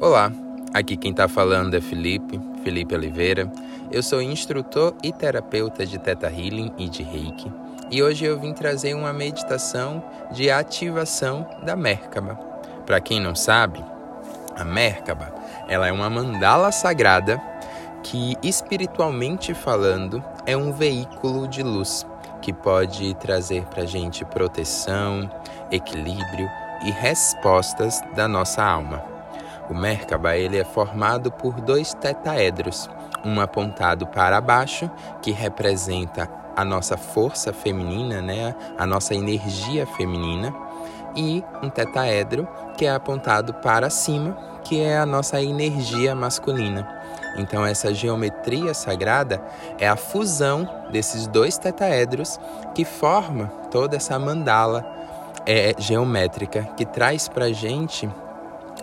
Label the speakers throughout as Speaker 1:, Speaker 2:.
Speaker 1: Olá, aqui quem está falando é Felipe, Felipe Oliveira. Eu sou instrutor e terapeuta de Theta Healing e de Reiki. E hoje eu vim trazer uma meditação de ativação da Merkaba. Para quem não sabe, a Merkaba, ela é uma mandala sagrada que espiritualmente falando é um veículo de luz que pode trazer para gente proteção, equilíbrio e respostas da nossa alma. O Merkaba ele é formado por dois tetaedros, um apontado para baixo, que representa a nossa força feminina, né, a nossa energia feminina, e um tetaedro que é apontado para cima, que é a nossa energia masculina. Então, essa geometria sagrada é a fusão desses dois tetaedros que forma toda essa mandala é, geométrica que traz para a gente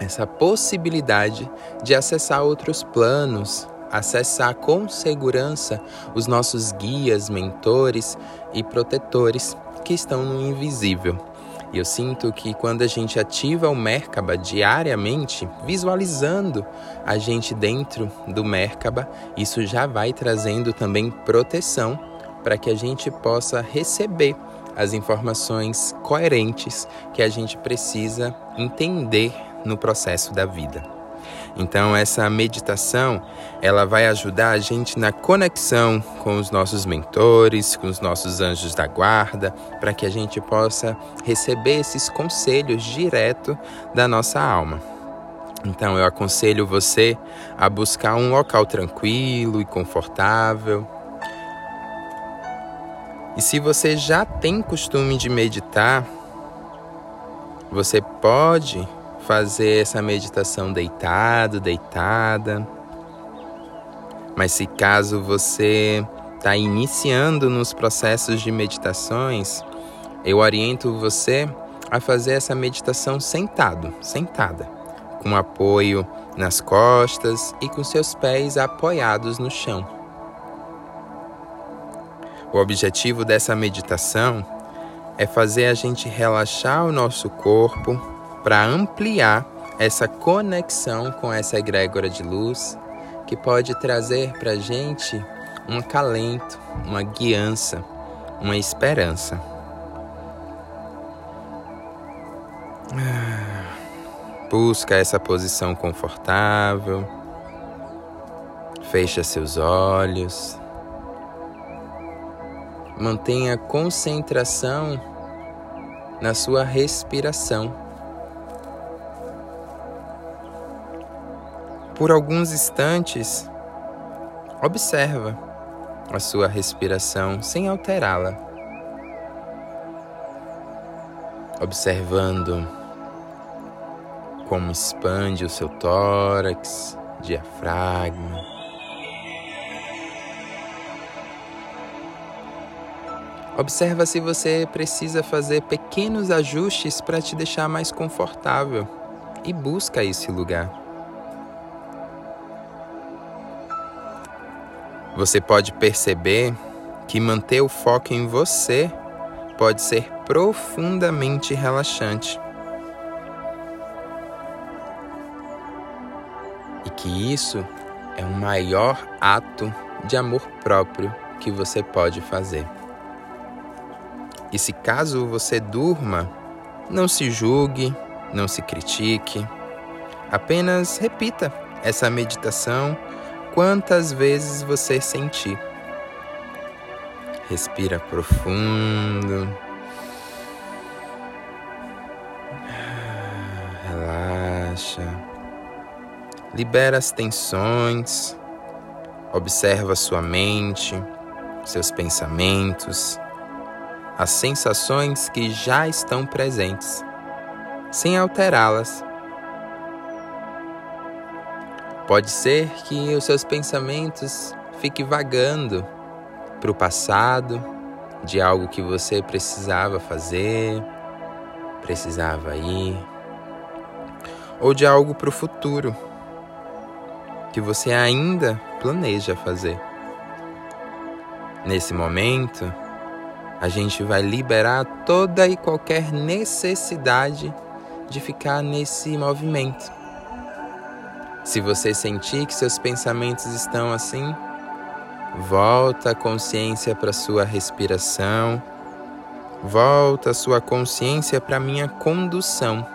Speaker 1: essa possibilidade de acessar outros planos, acessar com segurança os nossos guias, mentores e protetores que estão no invisível. E eu sinto que quando a gente ativa o Merkaba diariamente, visualizando a gente dentro do Merkaba, isso já vai trazendo também proteção para que a gente possa receber as informações coerentes que a gente precisa entender no processo da vida. Então essa meditação, ela vai ajudar a gente na conexão com os nossos mentores, com os nossos anjos da guarda, para que a gente possa receber esses conselhos direto da nossa alma. Então eu aconselho você a buscar um local tranquilo e confortável. E se você já tem costume de meditar, você pode fazer essa meditação deitado, deitada. Mas se caso você está iniciando nos processos de meditações, eu oriento você a fazer essa meditação sentado, sentada, com apoio nas costas e com seus pés apoiados no chão. O objetivo dessa meditação é fazer a gente relaxar o nosso corpo para ampliar essa conexão com essa egrégora de luz que pode trazer para a gente um acalento, uma guiança, uma esperança. Busca essa posição confortável. Fecha seus olhos. Mantenha concentração na sua respiração. Por alguns instantes, observa a sua respiração sem alterá-la. Observando como expande o seu tórax, diafragma. Observa se você precisa fazer pequenos ajustes para te deixar mais confortável e busca esse lugar. Você pode perceber que manter o foco em você pode ser profundamente relaxante. E que isso é o maior ato de amor próprio que você pode fazer. E se caso você durma, não se julgue, não se critique, apenas repita essa meditação quantas vezes você sentir. Respira profundo. Relaxa. Libera as tensões. Observa sua mente, seus pensamentos, as sensações que já estão presentes, sem alterá-las Pode ser que os seus pensamentos fiquem vagando para o passado, de algo que você precisava fazer, precisava ir, ou de algo para o futuro que você ainda planeja fazer. Nesse momento, a gente vai liberar toda e qualquer necessidade de ficar nesse movimento Se você sentir que seus pensamentos estão assim, volta a consciência para sua respiração, volta a sua consciência para minha condução.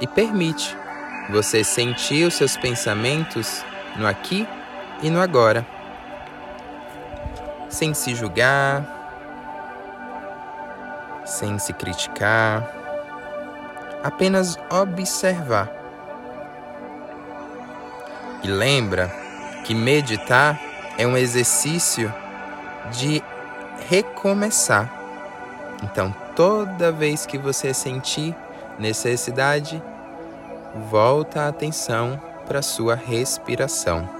Speaker 1: E permite você sentir os seus pensamentos no aqui e no agora, sem se julgar, sem se criticar, apenas observar. E lembra que meditar é um exercício de recomeçar. Então, toda vez que você sentir necessidade, volta a atenção para sua respiração.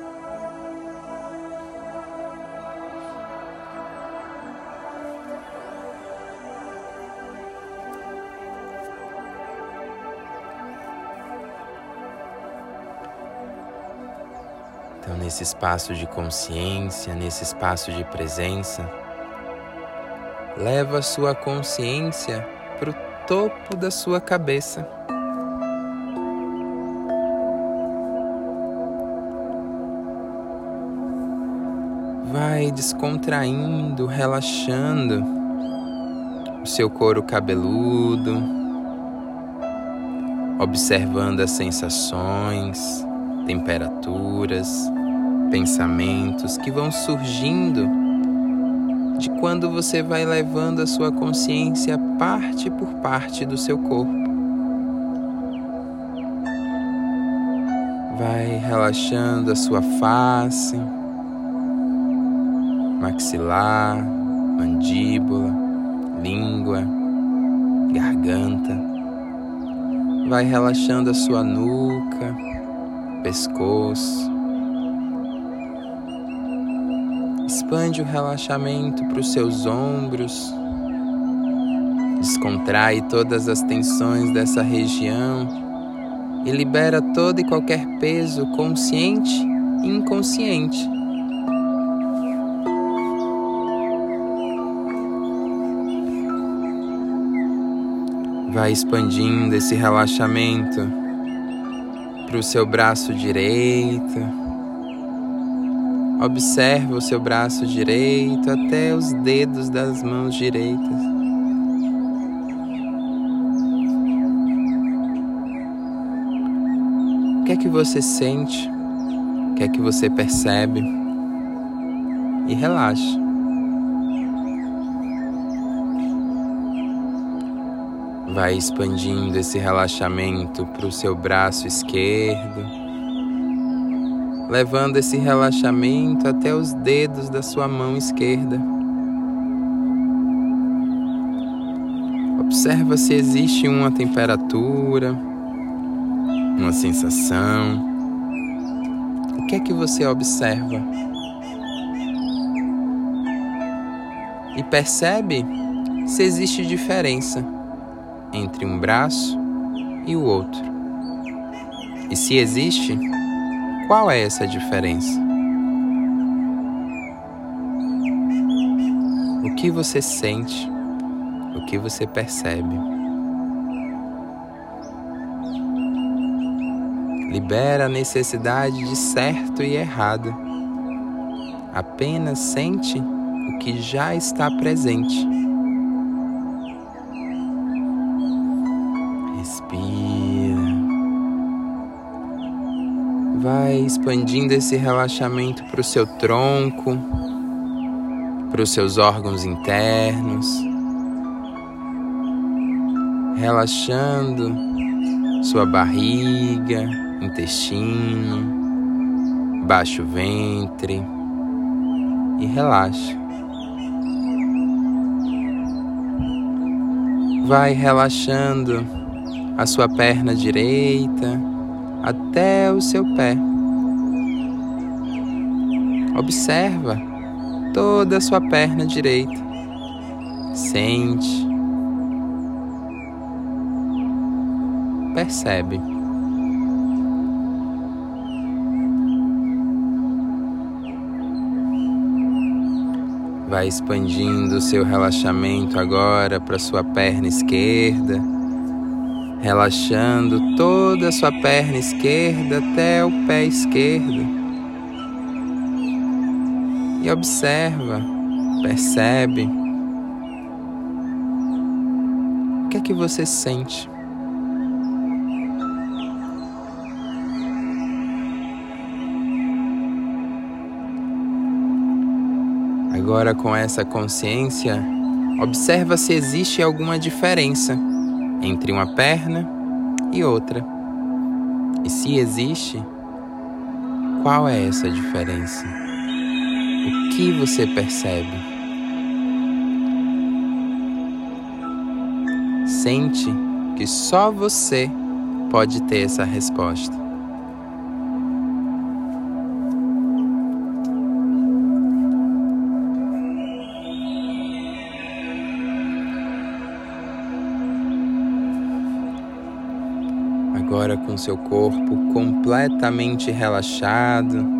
Speaker 1: Nesse espaço de consciência, nesse espaço de presença, leva a sua consciência para o topo da sua cabeça. Vai descontraindo, relaxando o seu couro cabeludo, observando as sensações, temperaturas, pensamentos que vão surgindo de quando você vai levando a sua consciência parte por parte do seu corpo. Vai relaxando a sua face, maxilar, mandíbula, língua, garganta. Vai relaxando a sua nuca, pescoço. Expande o relaxamento para os seus ombros. Descontrai todas as tensões dessa região e libera todo e qualquer peso consciente e inconsciente. Vai expandindo esse relaxamento para o seu braço direito. Observa o seu braço direito até os dedos das mãos direitas. O que é que você sente? O que é que você percebe? E relaxa. Vai expandindo esse relaxamento para o seu braço esquerdo, levando esse relaxamento até os dedos da sua mão esquerda. Observa se existe uma temperatura, uma sensação. O que é que você observa? E percebe se existe diferença entre um braço e o outro? E se existe, qual é essa diferença? O que você sente? O que você percebe? Libera a necessidade de certo e errado. Apenas sente o que já está presente. Expandindo esse relaxamento para o seu tronco, para os seus órgãos internos, relaxando sua barriga, intestino, baixo ventre e relaxa. Vai relaxando a sua perna direita até o seu pé. Observa toda a sua perna direita. Sente. Percebe. Vai expandindo o seu relaxamento agora para sua perna esquerda, relaxando toda a sua perna esquerda até o pé esquerdo. E observa, percebe o que é que você sente. Agora, com essa consciência, observa se existe alguma diferença entre uma perna e outra. E se existe, qual é essa diferença? O que você percebe? Sente que só você pode ter essa resposta. agora com seu corpo completamente relaxado.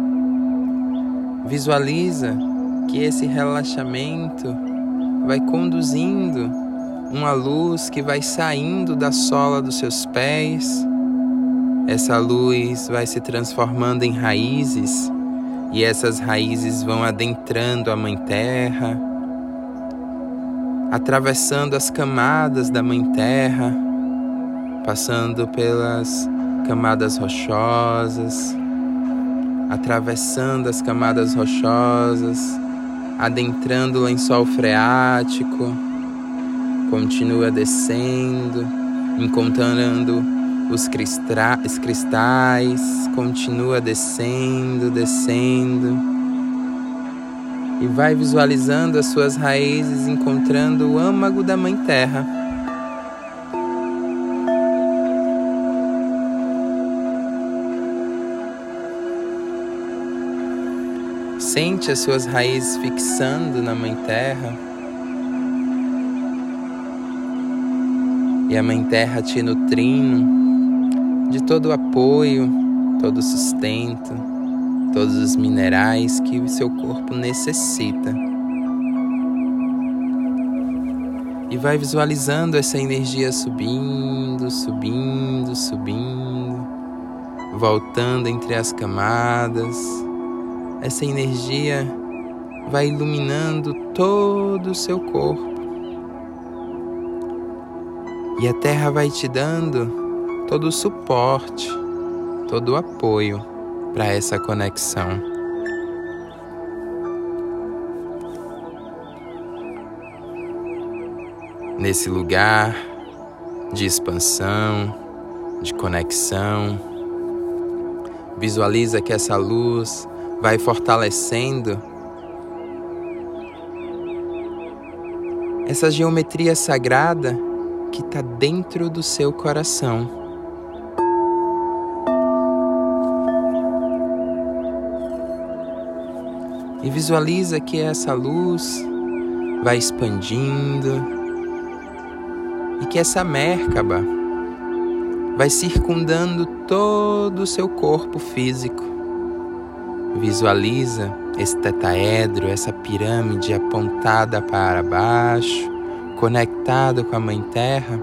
Speaker 1: Visualiza que esse relaxamento vai conduzindo uma luz que vai saindo da sola dos seus pés. Essa luz vai se transformando em raízes e essas raízes vão adentrando a Mãe Terra, atravessando as camadas da Mãe Terra passando pelas camadas rochosas, atravessando as camadas rochosas, adentrando o lençol freático, continua descendo, encontrando os cristais, continua descendo, descendo. E vai visualizando as suas raízes, encontrando o âmago da Mãe Terra. Sente as suas raízes fixando na Mãe Terra. E a Mãe Terra te nutrindo de todo o apoio, todo o sustento, todos os minerais que o seu corpo necessita. E vai visualizando essa energia subindo, subindo, subindo, voltando entre as camadas essa energia vai iluminando todo o seu corpo. E a Terra vai te dando todo o suporte, todo o apoio para essa conexão. Nesse lugar de expansão, de conexão, visualiza que essa luz vai fortalecendo essa geometria sagrada que está dentro do seu coração. E visualiza que essa luz vai expandindo e que essa Merkaba vai circundando todo o seu corpo físico. Visualiza esse tetaedro, essa pirâmide apontada para baixo, conectado com a Mãe Terra.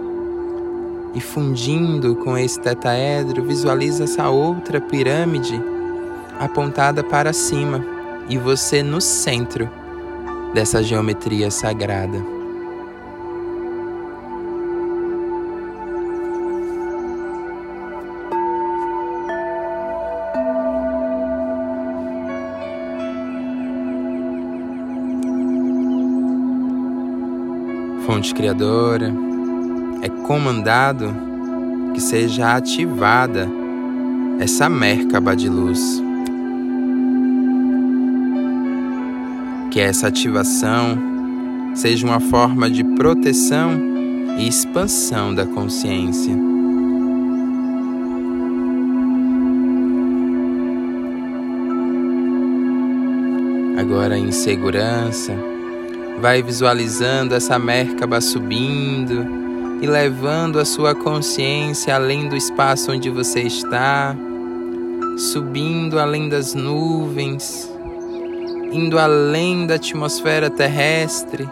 Speaker 1: E fundindo com esse tetaedro, visualiza essa outra pirâmide apontada para cima e você no centro dessa geometria sagrada. Fonte criadora, é comandado que seja ativada essa Merkaba de luz. Que essa ativação seja uma forma de proteção e expansão da consciência. Agora em segurança Vai visualizando essa Merkaba subindo e levando a sua consciência além do espaço onde você está, subindo além das nuvens, indo além da atmosfera terrestre,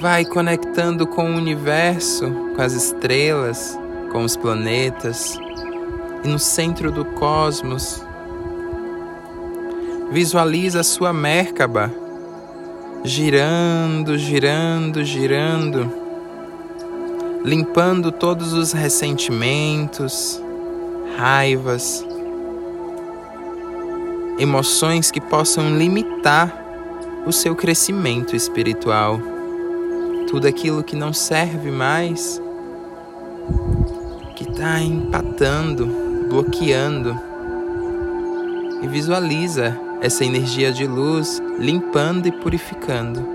Speaker 1: Vai conectando com o universo, com as estrelas, com os planetas e no centro do cosmos. Visualiza a sua Merkaba girando, girando, girando, limpando todos os ressentimentos, raivas, emoções que possam limitar o seu crescimento espiritual. Tudo aquilo que não serve mais, que está empatando, bloqueando. E visualiza essa energia de luz limpando e purificando.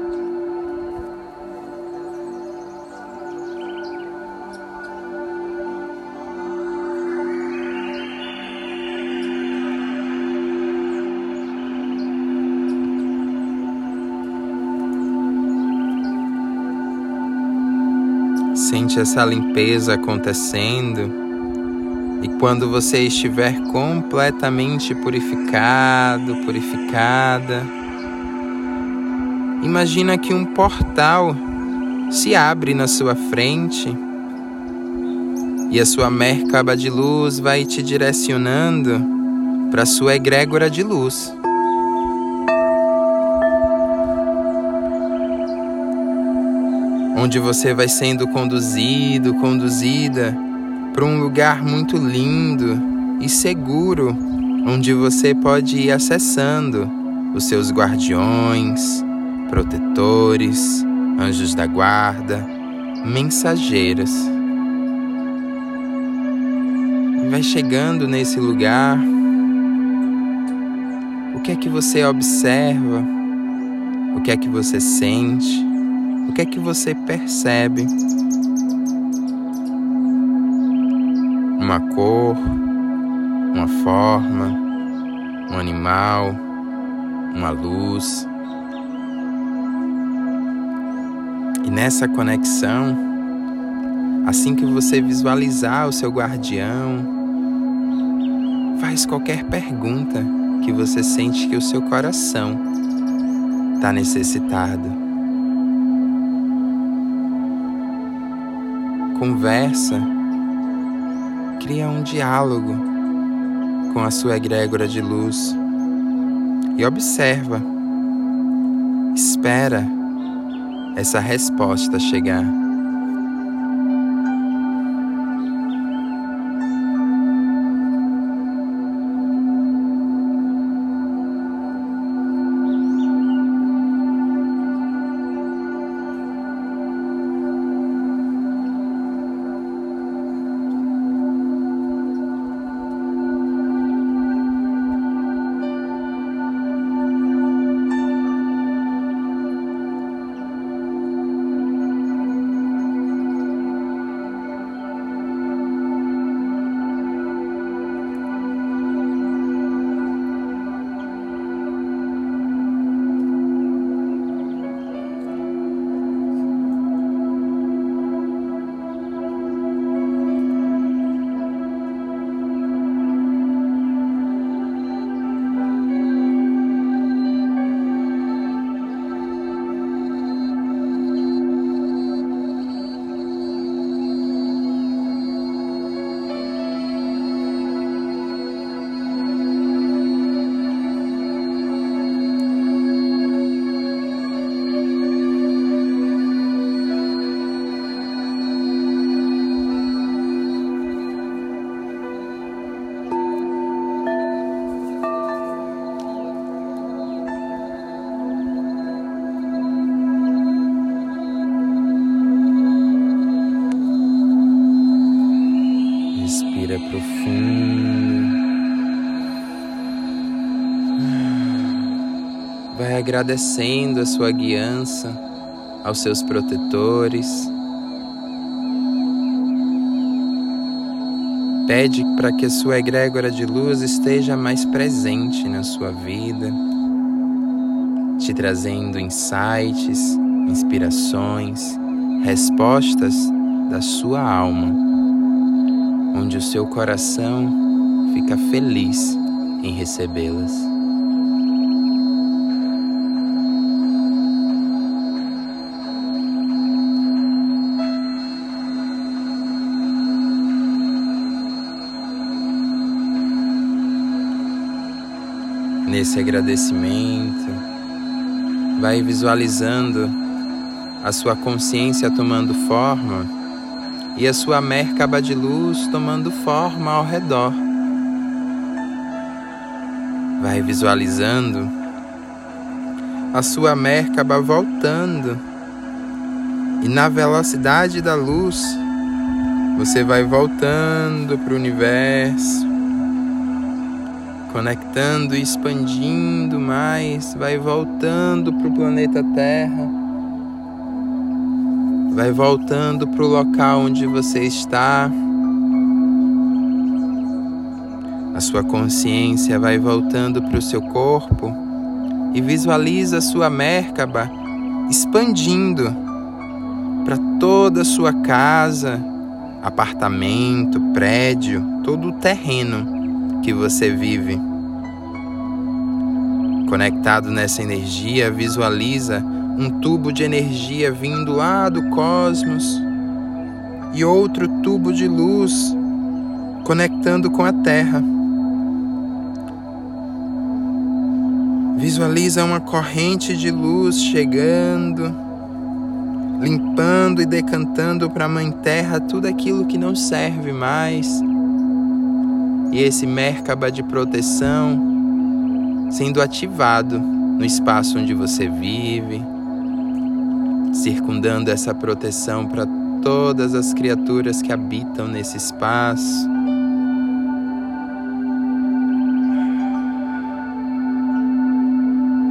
Speaker 1: Sente essa limpeza acontecendo. E quando você estiver completamente purificado, purificada, imagina que um portal se abre na sua frente e a sua mercaba de luz vai te direcionando para a sua egrégora de luz. onde você vai sendo conduzido, conduzida para um lugar muito lindo e seguro, onde você pode ir acessando os seus guardiões, protetores, anjos da guarda, mensageiros. Vai chegando nesse lugar. O que é que você observa? O que é que você sente? O que é que você percebe? Uma cor, uma forma, um animal, uma luz. E nessa conexão, assim que você visualizar o seu guardião, faz qualquer pergunta que você sente que o seu coração está necessitado. conversa, cria um diálogo com a sua egrégora de luz e observa, espera essa resposta chegar. Vai agradecendo a sua guiança aos seus protetores. Pede para que a sua egrégora de luz esteja mais presente na sua vida, te trazendo insights, inspirações, respostas da sua alma, onde o seu coração fica feliz em recebê-las. Nesse agradecimento, vai visualizando a sua consciência tomando forma e a sua Merkaba de luz tomando forma ao redor. Vai visualizando a sua Merkaba voltando e na velocidade da luz você vai voltando para o universo, conectando e expandindo mais, vai voltando para o planeta Terra, vai voltando para o local onde você está. A sua consciência vai voltando para o seu corpo e visualiza a sua Merkaba expandindo para toda a sua casa, apartamento, prédio, todo o terreno que você vive. Conectado nessa energia, visualiza um tubo de energia vindo lá do cosmos e outro tubo de luz conectando com a Terra. Visualiza uma corrente de luz chegando limpando e decantando para a Mãe Terra tudo aquilo que não serve mais. E esse Merkaba de proteção sendo ativado no espaço onde você vive, circundando essa proteção para todas as criaturas que habitam nesse espaço.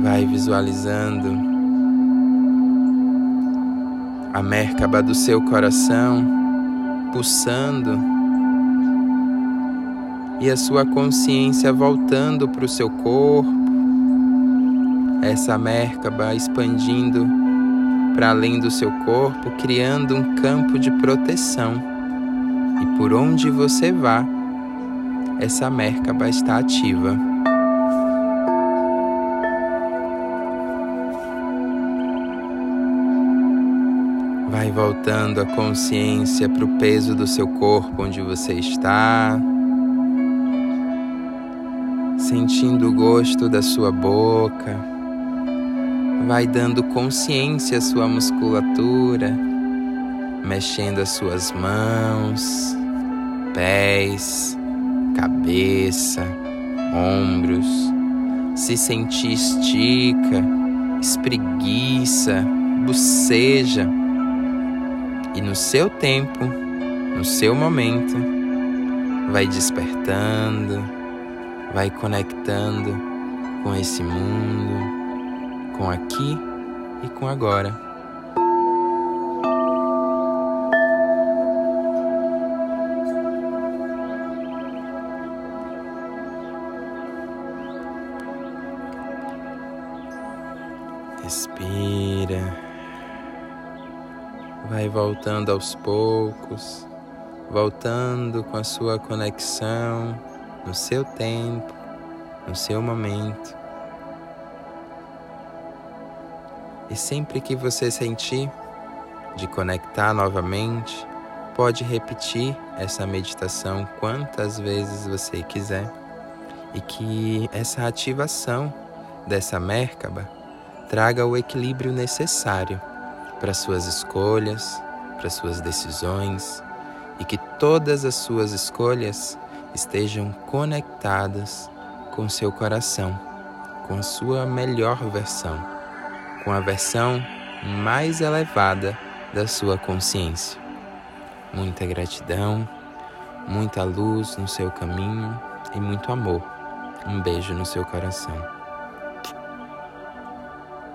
Speaker 1: Vai visualizando a Merkaba do seu coração pulsando e a sua consciência voltando para o seu corpo, essa Merkaba expandindo para além do seu corpo, criando um campo de proteção. E por onde você vá, essa Merkaba está ativa. Vai voltando a consciência para o peso do seu corpo onde você está, sentindo o gosto da sua boca. Vai dando consciência à sua musculatura, mexendo as suas mãos, pés, cabeça, ombros. Se sentir estica, espreguiça, boceja e no seu tempo, no seu momento, vai despertando, vai conectando com esse mundo, com aqui e com agora. Respira vai voltando aos poucos, voltando com a sua conexão no seu tempo, no seu momento. E sempre que você sentir de conectar novamente, pode repetir essa meditação quantas vezes você quiser. E que essa ativação dessa Merkaba traga o equilíbrio necessário para suas escolhas, para suas decisões. E que todas as suas escolhas estejam conectadas com seu coração, com a sua melhor versão, com a versão mais elevada da sua consciência. Muita gratidão, muita luz no seu caminho e muito amor. Um beijo no seu coração.